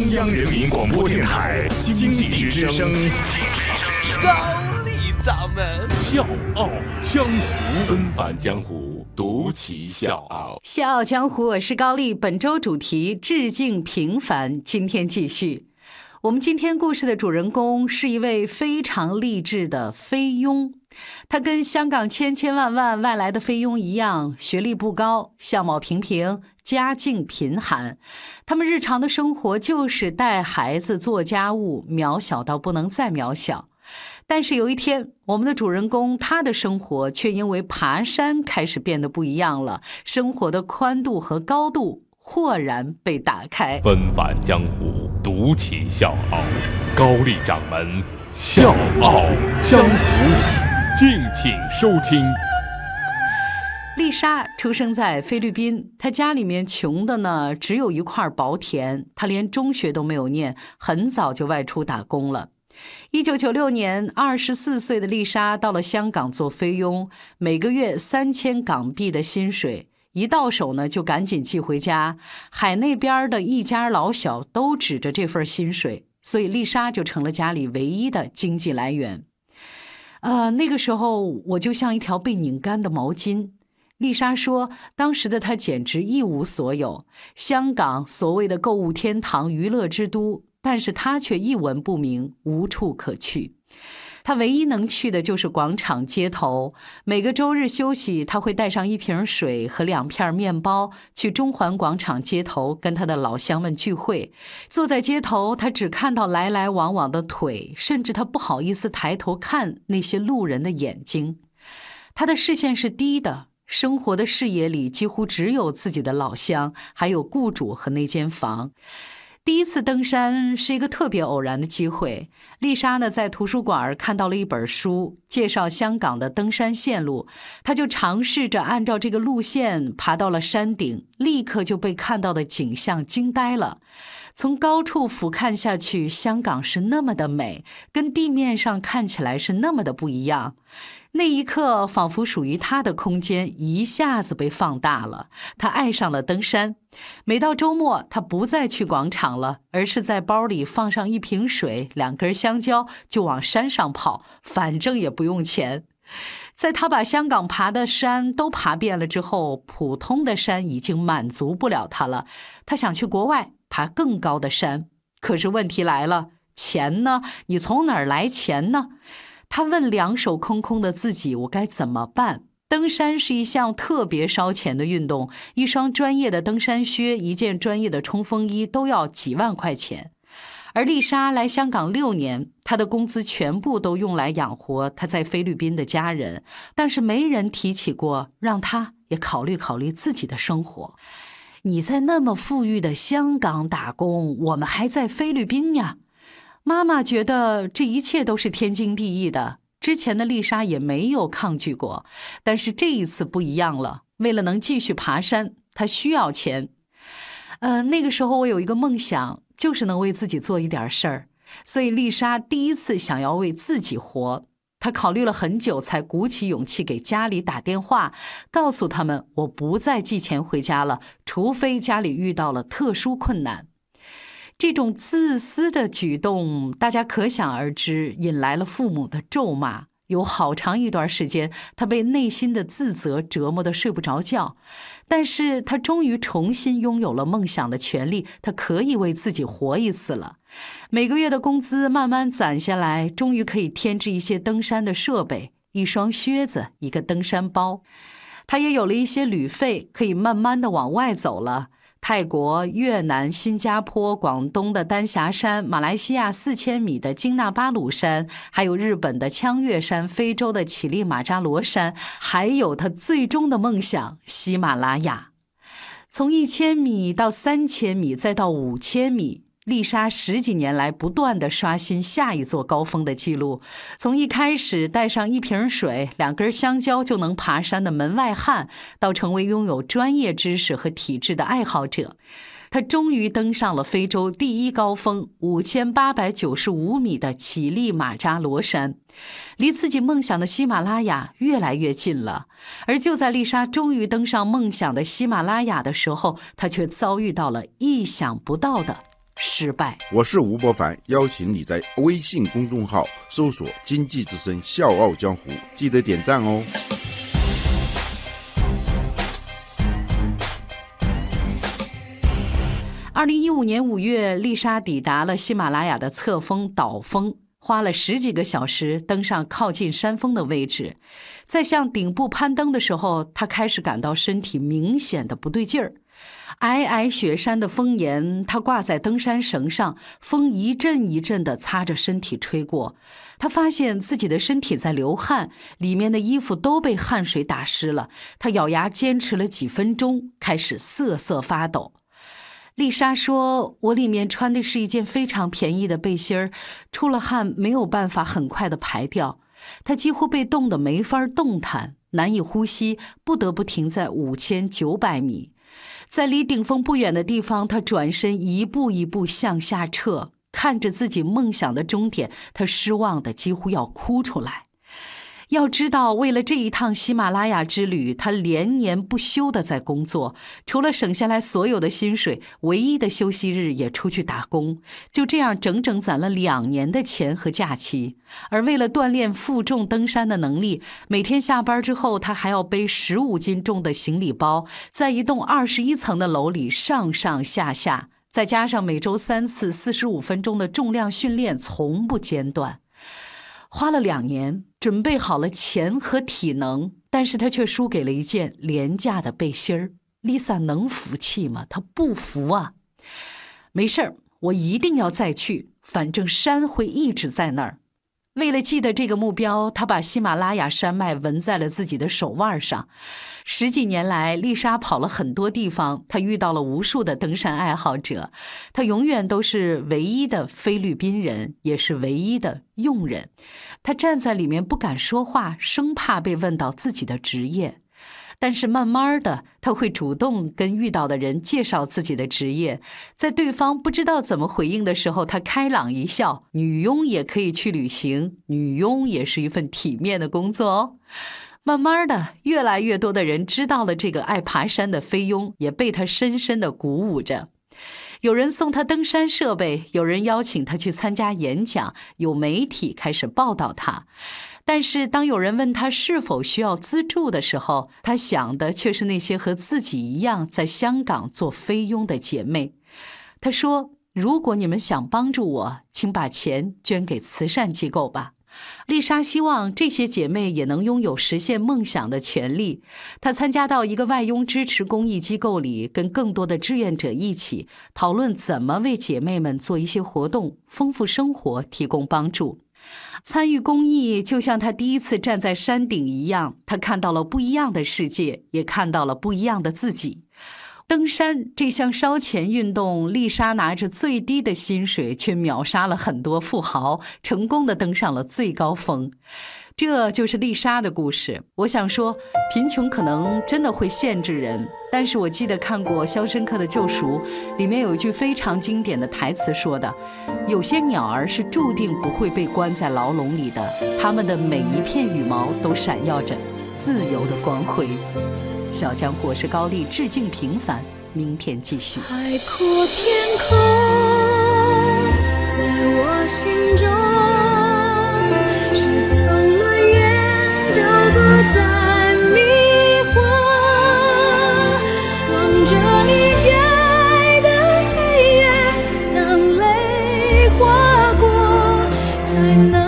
中央人民广播电台经济之声，高丽掌门笑傲江湖，恩返江湖，独骑笑傲。笑傲江湖，我是高丽。本周主题致敬平凡。今天继续，我们今天故事的主人公是一位非常励志的菲佣。他跟香港千千万万外来的菲佣一样，学历不高，相貌平平，家境贫寒。他们日常的生活就是带孩子、做家务，渺小到不能再渺小。但是有一天，我们的主人公他的生活却因为爬山开始变得不一样了，生活的宽度和高度豁然被打开。纷繁江湖，独骑笑傲，高丽掌门笑傲江湖。敬请收听。丽莎出生在菲律宾，她家里面穷的呢，只有一块薄田，她连中学都没有念，很早就外出打工了。一九九六年，二十四岁的丽莎到了香港做菲佣，每个月三千港币的薪水，一到手呢就赶紧寄回家。海那边的一家老小都指着这份薪水，所以丽莎就成了家里唯一的经济来源。呃，那个时候我就像一条被拧干的毛巾。丽莎说，当时的她简直一无所有。香港所谓的购物天堂、娱乐之都，但是她却一文不名，无处可去。他唯一能去的就是广场街头。每个周日休息，他会带上一瓶水和两片面包，去中环广场街头跟他的老乡们聚会。坐在街头，他只看到来来往往的腿，甚至他不好意思抬头看那些路人的眼睛。他的视线是低的，生活的视野里几乎只有自己的老乡，还有雇主和那间房。第一次登山是一个特别偶然的机会。丽莎呢，在图书馆看到了一本书，介绍香港的登山线路，她就尝试着按照这个路线爬到了山顶，立刻就被看到的景象惊呆了。从高处俯瞰下去，香港是那么的美，跟地面上看起来是那么的不一样。那一刻，仿佛属于他的空间一下子被放大了。他爱上了登山。每到周末，他不再去广场了，而是在包里放上一瓶水、两根香蕉，就往山上跑，反正也不用钱。在他把香港爬的山都爬遍了之后，普通的山已经满足不了他了。他想去国外爬更高的山，可是问题来了：钱呢？你从哪儿来钱呢？他问两手空空的自己：“我该怎么办？”登山是一项特别烧钱的运动，一双专业的登山靴、一件专业的冲锋衣都要几万块钱。而丽莎来香港六年，她的工资全部都用来养活她在菲律宾的家人，但是没人提起过让她也考虑考虑自己的生活。你在那么富裕的香港打工，我们还在菲律宾呀？妈妈觉得这一切都是天经地义的，之前的丽莎也没有抗拒过，但是这一次不一样了。为了能继续爬山，她需要钱。呃，那个时候我有一个梦想，就是能为自己做一点事儿，所以丽莎第一次想要为自己活。他考虑了很久，才鼓起勇气给家里打电话，告诉他们我不再寄钱回家了，除非家里遇到了特殊困难。这种自私的举动，大家可想而知，引来了父母的咒骂。有好长一段时间，他被内心的自责折磨得睡不着觉。但是他终于重新拥有了梦想的权利，他可以为自己活一次了。每个月的工资慢慢攒下来，终于可以添置一些登山的设备，一双靴子，一个登山包。他也有了一些旅费，可以慢慢的往外走了。泰国、越南、新加坡、广东的丹霞山，马来西亚四千米的金纳巴鲁山，还有日本的枪岳山，非洲的乞力马扎罗山，还有他最终的梦想——喜马拉雅。从一千米到三千米，再到五千米。丽莎十几年来不断的刷新下一座高峰的记录，从一开始带上一瓶水、两根香蕉就能爬山的门外汉，到成为拥有专业知识和体质的爱好者，他终于登上了非洲第一高峰五千八百九十五米的乞力马扎罗山，离自己梦想的喜马拉雅越来越近了。而就在丽莎终于登上梦想的喜马拉雅的时候，她却遭遇到了意想不到的。失败。我是吴伯凡，邀请你在微信公众号搜索“经济之声笑傲江湖”，记得点赞哦。二零一五年五月，丽莎抵达了喜马拉雅的侧峰岛峰，花了十几个小时登上靠近山峰的位置。在向顶部攀登的时候，她开始感到身体明显的不对劲儿。皑皑雪山的峰岩，他挂在登山绳上，风一阵一阵地擦着身体吹过。他发现自己的身体在流汗，里面的衣服都被汗水打湿了。他咬牙坚持了几分钟，开始瑟瑟发抖。丽莎说：“我里面穿的是一件非常便宜的背心儿，出了汗没有办法很快的排掉。她几乎被冻得没法动弹，难以呼吸，不得不停在五千九百米。在离顶峰不远的地方，他转身一步一步向下撤，看着自己梦想的终点，他失望的几乎要哭出来。”要知道，为了这一趟喜马拉雅之旅，他连年不休的在工作，除了省下来所有的薪水，唯一的休息日也出去打工。就这样，整整攒了两年的钱和假期。而为了锻炼负重登山的能力，每天下班之后，他还要背十五斤重的行李包，在一栋二十一层的楼里上上下下，再加上每周三次四十五分钟的重量训练，从不间断。花了两年准备好了钱和体能，但是他却输给了一件廉价的背心儿。Lisa 能服气吗？她不服啊！没事儿，我一定要再去，反正山会一直在那儿。为了记得这个目标，他把喜马拉雅山脉纹在了自己的手腕上。十几年来，丽莎跑了很多地方，她遇到了无数的登山爱好者。她永远都是唯一的菲律宾人，也是唯一的佣人。她站在里面不敢说话，生怕被问到自己的职业。但是慢慢的，他会主动跟遇到的人介绍自己的职业，在对方不知道怎么回应的时候，他开朗一笑：“女佣也可以去旅行，女佣也是一份体面的工作哦。”慢慢的，越来越多的人知道了这个爱爬山的菲佣，也被他深深的鼓舞着。有人送他登山设备，有人邀请他去参加演讲，有媒体开始报道他。但是，当有人问他是否需要资助的时候，他想的却是那些和自己一样在香港做菲佣的姐妹。他说：“如果你们想帮助我，请把钱捐给慈善机构吧。”丽莎希望这些姐妹也能拥有实现梦想的权利。她参加到一个外佣支持公益机构里，跟更多的志愿者一起讨论怎么为姐妹们做一些活动，丰富生活，提供帮助。参与公益，就像他第一次站在山顶一样，他看到了不一样的世界，也看到了不一样的自己。登山这项烧钱运动，丽莎拿着最低的薪水，却秒杀了很多富豪，成功的登上了最高峰。这就是丽莎的故事。我想说，贫穷可能真的会限制人，但是我记得看过《肖申克的救赎》，里面有一句非常经典的台词，说的：“有些鸟儿是注定不会被关在牢笼里的，它们的每一片羽毛都闪耀着自由的光辉。”小江湖是高丽，致敬平凡，明天继续。海阔天空，在我心中是。shine